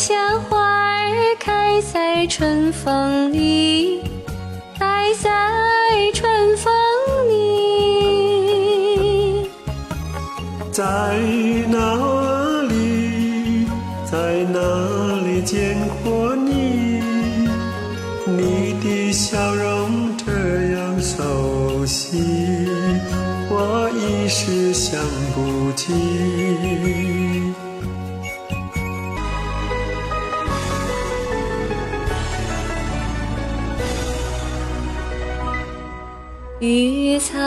像花儿开在春风里，开在春风里，在哪里，在哪里见过你？你的笑容这样熟悉，我一时想不起。绿草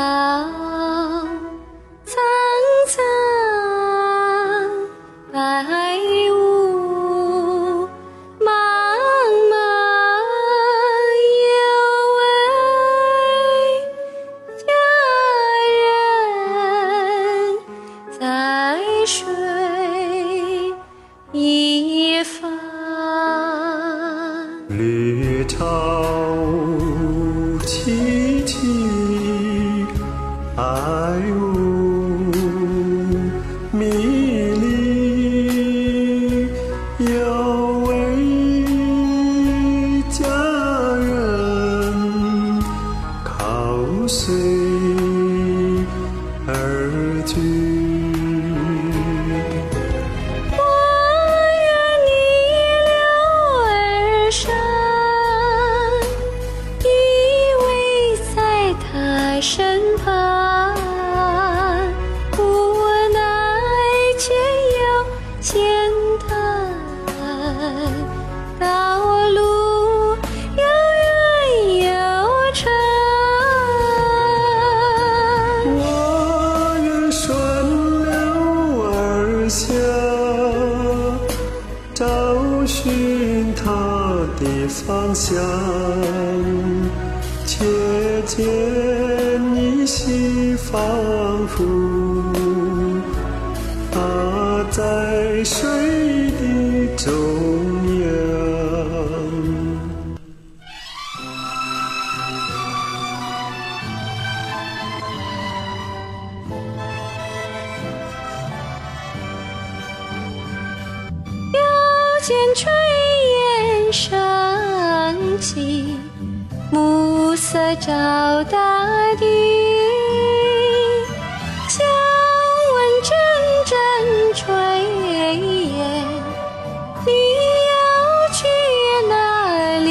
苍苍，白雾茫茫，有位佳人在水一方。绿草萋而去。寻他的方向，却见依稀仿佛，他在水的中。见炊烟升起，暮色照大地。想问阵阵炊烟，你要去哪里？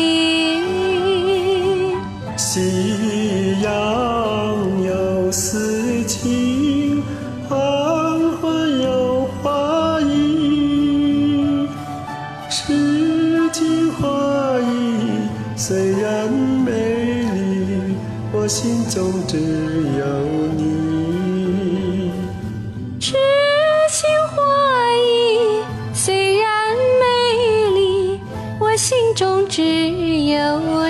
夕阳有四我心中只有你。痴情画意虽然美丽我心中只有